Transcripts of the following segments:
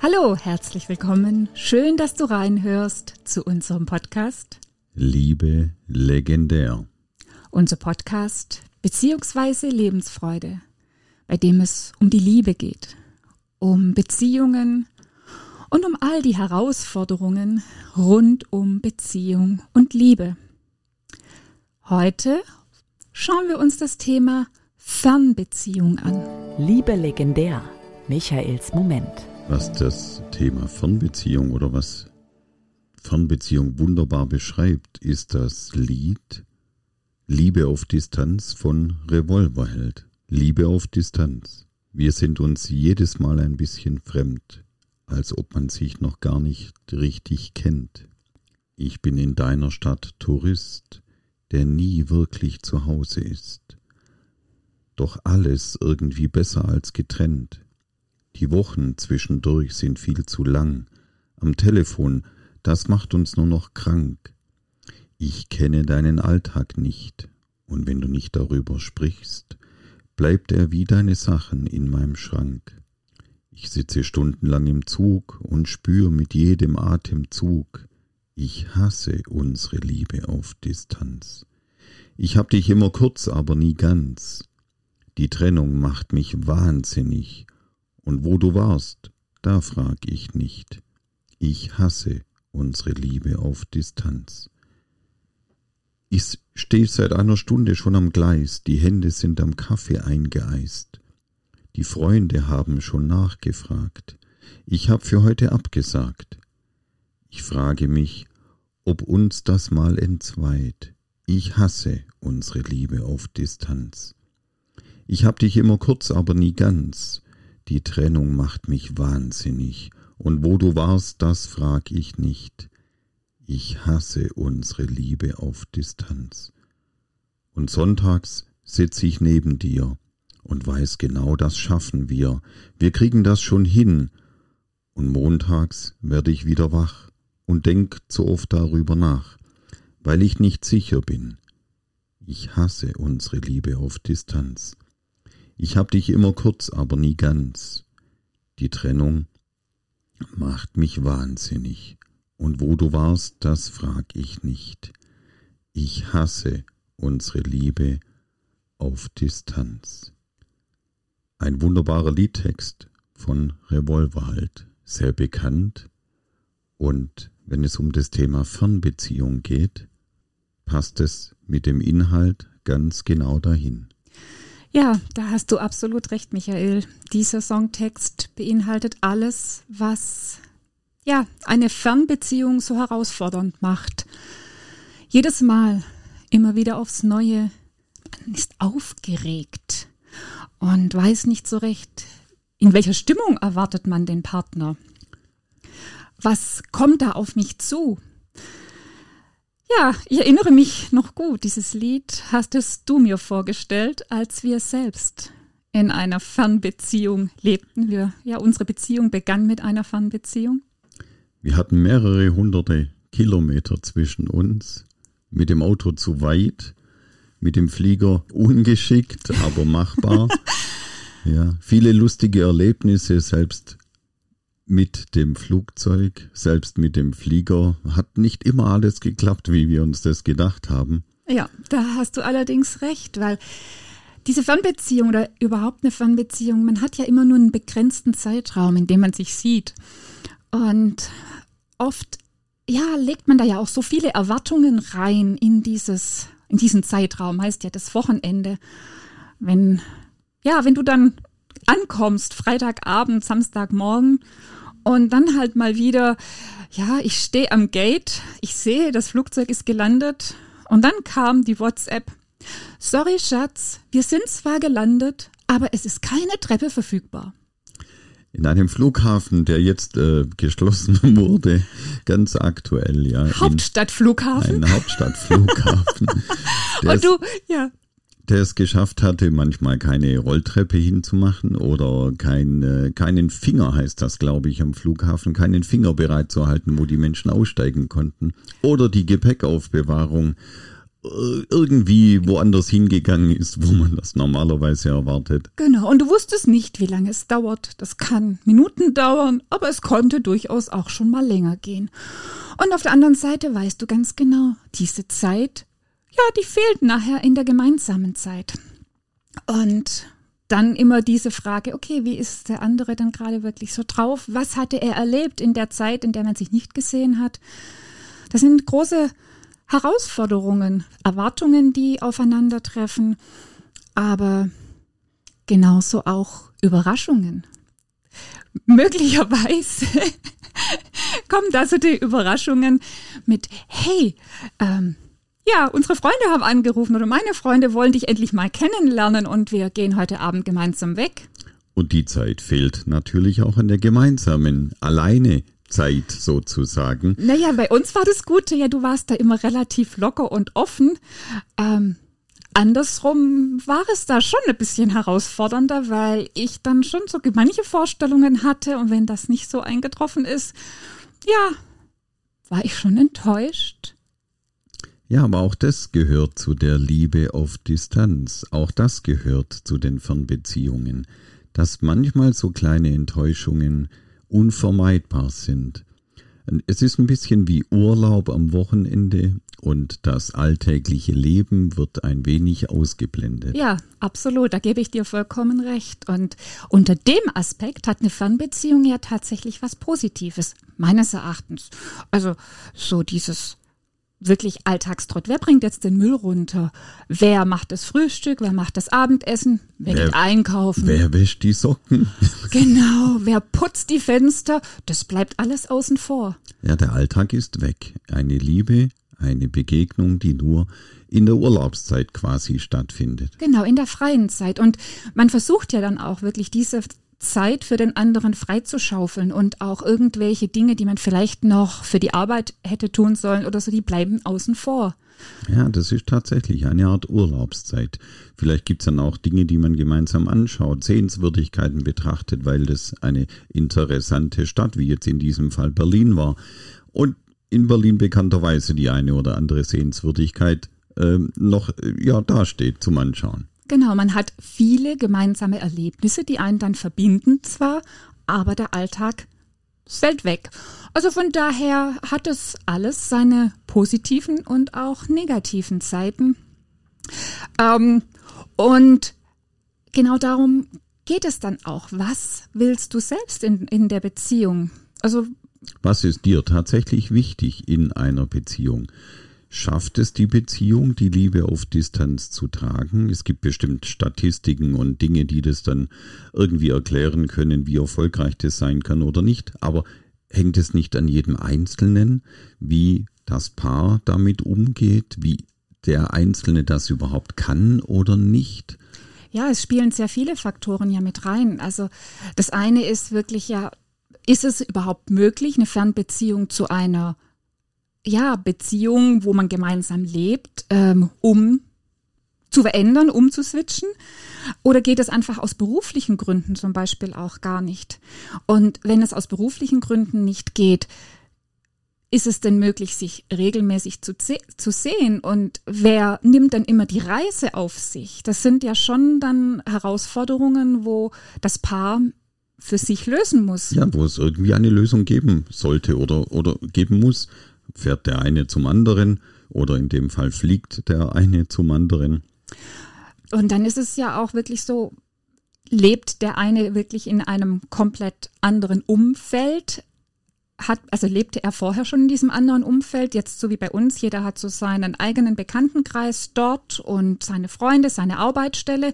Hallo, herzlich willkommen. Schön, dass du reinhörst zu unserem Podcast. Liebe legendär. Unser Podcast beziehungsweise Lebensfreude, bei dem es um die Liebe geht, um Beziehungen und um all die Herausforderungen rund um Beziehung und Liebe. Heute schauen wir uns das Thema Fernbeziehung an. Liebe legendär. Michaels Moment. Was das Thema Fernbeziehung oder was Fernbeziehung wunderbar beschreibt, ist das Lied Liebe auf Distanz von Revolverheld. Liebe auf Distanz. Wir sind uns jedes Mal ein bisschen fremd, als ob man sich noch gar nicht richtig kennt. Ich bin in deiner Stadt Tourist, der nie wirklich zu Hause ist. Doch alles irgendwie besser als getrennt. Die Wochen zwischendurch sind viel zu lang. Am Telefon, das macht uns nur noch krank. Ich kenne deinen Alltag nicht, und wenn du nicht darüber sprichst, bleibt er wie deine Sachen in meinem Schrank. Ich sitze stundenlang im Zug und spür mit jedem Atemzug, ich hasse unsere Liebe auf Distanz. Ich hab dich immer kurz, aber nie ganz. Die Trennung macht mich wahnsinnig, und wo du warst, da frag ich nicht. Ich hasse unsere Liebe auf Distanz. Ich stehe seit einer Stunde schon am Gleis, die Hände sind am Kaffee eingeeist. Die Freunde haben schon nachgefragt. Ich hab für heute abgesagt. Ich frage mich, ob uns das mal entzweit. Ich hasse unsere Liebe auf Distanz. Ich hab dich immer kurz, aber nie ganz. Die Trennung macht mich wahnsinnig, und wo du warst, das frag ich nicht. Ich hasse unsere Liebe auf Distanz. Und sonntags sitz ich neben dir und weiß genau, das schaffen wir. Wir kriegen das schon hin. Und montags werde ich wieder wach und denk zu oft darüber nach, weil ich nicht sicher bin. Ich hasse unsere Liebe auf Distanz. Ich hab dich immer kurz, aber nie ganz. Die Trennung macht mich wahnsinnig. Und wo du warst, das frag ich nicht. Ich hasse unsere Liebe auf Distanz. Ein wunderbarer Liedtext von Revolverhalt, sehr bekannt. Und wenn es um das Thema Fernbeziehung geht, passt es mit dem Inhalt ganz genau dahin. Ja, da hast du absolut recht, Michael. Dieser Songtext beinhaltet alles, was ja eine Fernbeziehung so herausfordernd macht. Jedes Mal, immer wieder aufs Neue, man ist aufgeregt und weiß nicht so recht, in welcher Stimmung erwartet man den Partner. Was kommt da auf mich zu? Ja, ich erinnere mich noch gut. Dieses Lied hastest du mir vorgestellt, als wir selbst in einer Fernbeziehung lebten. Wir, ja, unsere Beziehung begann mit einer Fernbeziehung. Wir hatten mehrere hunderte Kilometer zwischen uns, mit dem Auto zu weit, mit dem Flieger ungeschickt, aber machbar. ja, viele lustige Erlebnisse, selbst mit dem Flugzeug, selbst mit dem Flieger, hat nicht immer alles geklappt, wie wir uns das gedacht haben. Ja, da hast du allerdings recht, weil diese Fernbeziehung oder überhaupt eine Fernbeziehung, man hat ja immer nur einen begrenzten Zeitraum, in dem man sich sieht. Und oft, ja, legt man da ja auch so viele Erwartungen rein in dieses, in diesen Zeitraum, heißt ja das Wochenende. Wenn, ja, wenn du dann ankommst, Freitagabend, Samstagmorgen und dann halt mal wieder, ja, ich stehe am Gate, ich sehe, das Flugzeug ist gelandet. Und dann kam die WhatsApp. Sorry, Schatz, wir sind zwar gelandet, aber es ist keine Treppe verfügbar. In einem Flughafen, der jetzt äh, geschlossen wurde, ganz aktuell, ja. Hauptstadtflughafen. Ein Hauptstadtflughafen. Und du, ja. Der es geschafft hatte, manchmal keine Rolltreppe hinzumachen oder kein, äh, keinen Finger, heißt das, glaube ich, am Flughafen, keinen Finger bereit zu halten, wo die Menschen aussteigen konnten. Oder die Gepäckaufbewahrung äh, irgendwie woanders hingegangen ist, wo man das normalerweise erwartet. Genau, und du wusstest nicht, wie lange es dauert. Das kann Minuten dauern, aber es konnte durchaus auch schon mal länger gehen. Und auf der anderen Seite weißt du ganz genau, diese Zeit, ja, die fehlt nachher in der gemeinsamen Zeit. Und dann immer diese Frage, okay, wie ist der andere dann gerade wirklich so drauf? Was hatte er erlebt in der Zeit, in der man sich nicht gesehen hat? Das sind große Herausforderungen, Erwartungen, die aufeinandertreffen, aber genauso auch Überraschungen. Möglicherweise kommen also die Überraschungen mit, hey, ähm, ja, unsere Freunde haben angerufen oder meine Freunde wollen dich endlich mal kennenlernen und wir gehen heute Abend gemeinsam weg. Und die Zeit fehlt natürlich auch an der gemeinsamen, alleine Zeit sozusagen. Naja, bei uns war das Gute, ja, du warst da immer relativ locker und offen. Ähm, andersrum war es da schon ein bisschen herausfordernder, weil ich dann schon so manche Vorstellungen hatte und wenn das nicht so eingetroffen ist, ja, war ich schon enttäuscht. Ja, aber auch das gehört zu der Liebe auf Distanz. Auch das gehört zu den Fernbeziehungen, dass manchmal so kleine Enttäuschungen unvermeidbar sind. Es ist ein bisschen wie Urlaub am Wochenende und das alltägliche Leben wird ein wenig ausgeblendet. Ja, absolut, da gebe ich dir vollkommen recht. Und unter dem Aspekt hat eine Fernbeziehung ja tatsächlich was Positives, meines Erachtens. Also so dieses wirklich Alltagstrott. Wer bringt jetzt den Müll runter? Wer macht das Frühstück? Wer macht das Abendessen? Wer, wer geht einkaufen? Wer wäscht die Socken? genau, wer putzt die Fenster? Das bleibt alles außen vor. Ja, der Alltag ist weg. Eine Liebe, eine Begegnung, die nur in der Urlaubszeit quasi stattfindet. Genau, in der freien Zeit. Und man versucht ja dann auch wirklich diese Zeit für den anderen freizuschaufeln und auch irgendwelche Dinge, die man vielleicht noch für die Arbeit hätte tun sollen oder so, die bleiben außen vor. Ja, das ist tatsächlich eine Art Urlaubszeit. Vielleicht gibt es dann auch Dinge, die man gemeinsam anschaut, Sehenswürdigkeiten betrachtet, weil das eine interessante Stadt, wie jetzt in diesem Fall Berlin war. Und in Berlin bekannterweise die eine oder andere Sehenswürdigkeit äh, noch ja, dasteht zum Anschauen. Genau, man hat viele gemeinsame Erlebnisse, die einen dann verbinden zwar, aber der Alltag fällt weg. Also von daher hat es alles seine positiven und auch negativen Seiten. Ähm, und genau darum geht es dann auch. Was willst du selbst in, in der Beziehung? Also was ist dir tatsächlich wichtig in einer Beziehung? Schafft es die Beziehung, die Liebe auf Distanz zu tragen? Es gibt bestimmt Statistiken und Dinge, die das dann irgendwie erklären können, wie erfolgreich das sein kann oder nicht. Aber hängt es nicht an jedem Einzelnen, wie das Paar damit umgeht, wie der Einzelne das überhaupt kann oder nicht? Ja, es spielen sehr viele Faktoren ja mit rein. Also das eine ist wirklich ja, ist es überhaupt möglich, eine Fernbeziehung zu einer ja, Beziehung, wo man gemeinsam lebt, ähm, um zu verändern, umzuswitchen? Oder geht es einfach aus beruflichen Gründen zum Beispiel auch gar nicht? Und wenn es aus beruflichen Gründen nicht geht, ist es denn möglich, sich regelmäßig zu, zu sehen? Und wer nimmt dann immer die Reise auf sich? Das sind ja schon dann Herausforderungen, wo das Paar für sich lösen muss. Ja, wo es irgendwie eine Lösung geben sollte oder, oder geben muss fährt der eine zum anderen oder in dem Fall fliegt der eine zum anderen. Und dann ist es ja auch wirklich so, lebt der eine wirklich in einem komplett anderen Umfeld? Hat, also lebte er vorher schon in diesem anderen Umfeld, jetzt so wie bei uns, jeder hat so seinen eigenen Bekanntenkreis dort und seine Freunde, seine Arbeitsstelle.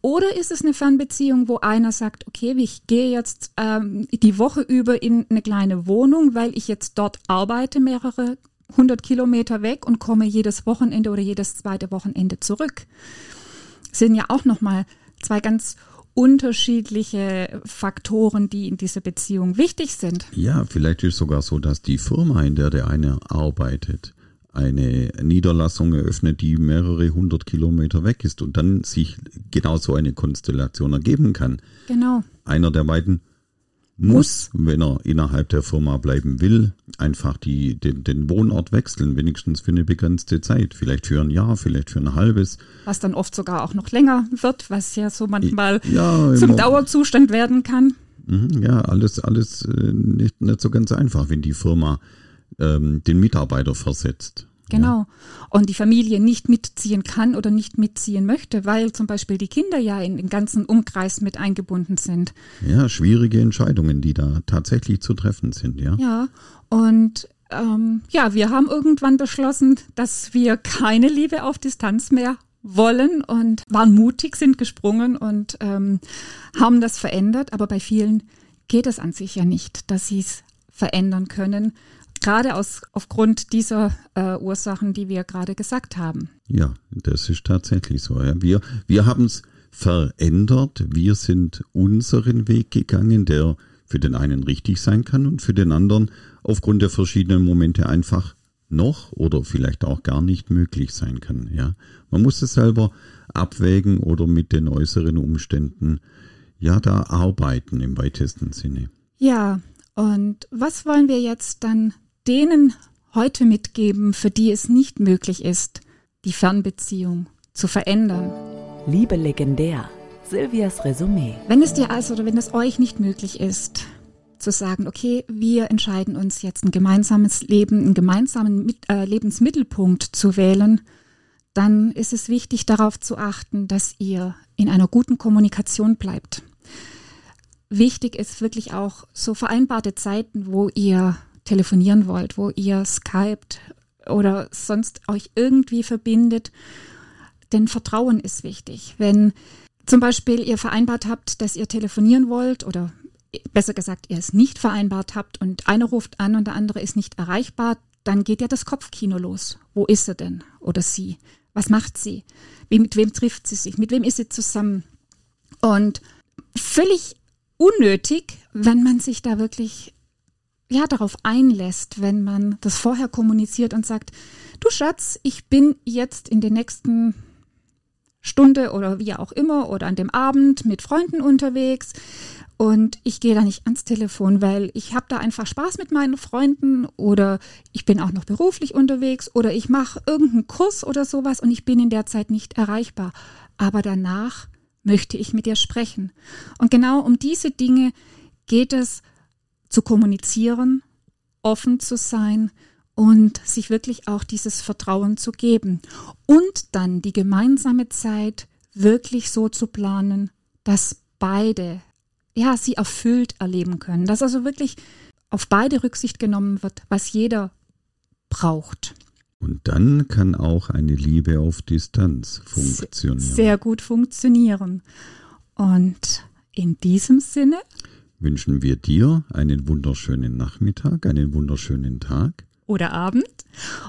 Oder ist es eine Fernbeziehung, wo einer sagt, okay, ich gehe jetzt ähm, die Woche über in eine kleine Wohnung, weil ich jetzt dort arbeite, mehrere hundert Kilometer weg und komme jedes Wochenende oder jedes zweite Wochenende zurück. Sind ja auch nochmal zwei ganz unterschiedliche Faktoren, die in dieser Beziehung wichtig sind. Ja, vielleicht ist sogar so, dass die Firma, in der der eine arbeitet, eine Niederlassung eröffnet, die mehrere hundert Kilometer weg ist und dann sich genau so eine Konstellation ergeben kann. Genau. Einer der beiden muss, wenn er innerhalb der Firma bleiben will, einfach die, den, den Wohnort wechseln, wenigstens für eine begrenzte Zeit. Vielleicht für ein Jahr, vielleicht für ein halbes. Was dann oft sogar auch noch länger wird, was ja so manchmal ja, zum Dauerzustand werden kann. Mhm, ja, alles, alles äh, nicht, nicht so ganz einfach, wenn die Firma ähm, den Mitarbeiter versetzt. Genau. Ja. Und die Familie nicht mitziehen kann oder nicht mitziehen möchte, weil zum Beispiel die Kinder ja in den ganzen Umkreis mit eingebunden sind. Ja, schwierige Entscheidungen, die da tatsächlich zu treffen sind, ja. Ja, und ähm, ja, wir haben irgendwann beschlossen, dass wir keine Liebe auf Distanz mehr wollen und waren mutig, sind gesprungen und ähm, haben das verändert. Aber bei vielen geht es an sich ja nicht, dass sie es verändern können gerade aus, aufgrund dieser äh, Ursachen, die wir gerade gesagt haben. Ja, das ist tatsächlich so. Ja. Wir, wir haben es verändert. Wir sind unseren Weg gegangen, der für den einen richtig sein kann und für den anderen aufgrund der verschiedenen Momente einfach noch oder vielleicht auch gar nicht möglich sein kann. Ja, man muss es selber abwägen oder mit den äußeren Umständen ja da arbeiten im weitesten Sinne. Ja, und was wollen wir jetzt dann denen heute mitgeben, für die es nicht möglich ist, die Fernbeziehung zu verändern? Liebe legendär, Silvias Resümee. Wenn es dir also oder wenn es euch nicht möglich ist, zu sagen, okay, wir entscheiden uns jetzt ein gemeinsames Leben, einen gemeinsamen äh, Lebensmittelpunkt zu wählen, dann ist es wichtig darauf zu achten, dass ihr in einer guten Kommunikation bleibt. Wichtig ist wirklich auch so vereinbarte Zeiten, wo ihr telefonieren wollt, wo ihr skypt oder sonst euch irgendwie verbindet. Denn Vertrauen ist wichtig. Wenn zum Beispiel ihr vereinbart habt, dass ihr telefonieren wollt oder besser gesagt, ihr es nicht vereinbart habt und einer ruft an und der andere ist nicht erreichbar, dann geht ja das Kopfkino los. Wo ist er denn oder sie? Was macht sie? Wie, mit wem trifft sie sich? Mit wem ist sie zusammen? Und völlig unnötig, wenn man sich da wirklich ja, darauf einlässt, wenn man das vorher kommuniziert und sagt, du Schatz, ich bin jetzt in der nächsten Stunde oder wie auch immer oder an dem Abend mit Freunden unterwegs und ich gehe da nicht ans Telefon, weil ich habe da einfach Spaß mit meinen Freunden oder ich bin auch noch beruflich unterwegs oder ich mache irgendeinen Kurs oder sowas und ich bin in der Zeit nicht erreichbar. Aber danach möchte ich mit dir sprechen. Und genau um diese Dinge geht es zu kommunizieren, offen zu sein und sich wirklich auch dieses Vertrauen zu geben. Und dann die gemeinsame Zeit wirklich so zu planen, dass beide ja, sie erfüllt erleben können, dass also wirklich auf beide Rücksicht genommen wird, was jeder braucht. Und dann kann auch eine Liebe auf Distanz funktionieren. Sehr gut funktionieren. Und in diesem Sinne wünschen wir dir einen wunderschönen Nachmittag, einen wunderschönen Tag. Oder Abend.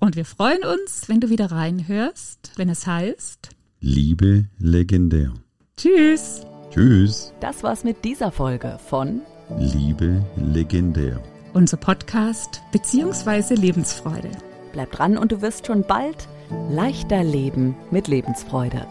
Und wir freuen uns, wenn du wieder reinhörst, wenn es heißt Liebe legendär. Tschüss. Tschüss. Das war's mit dieser Folge von Liebe legendär. Unser Podcast bzw. Lebensfreude. Bleib dran und du wirst schon bald leichter leben mit Lebensfreude.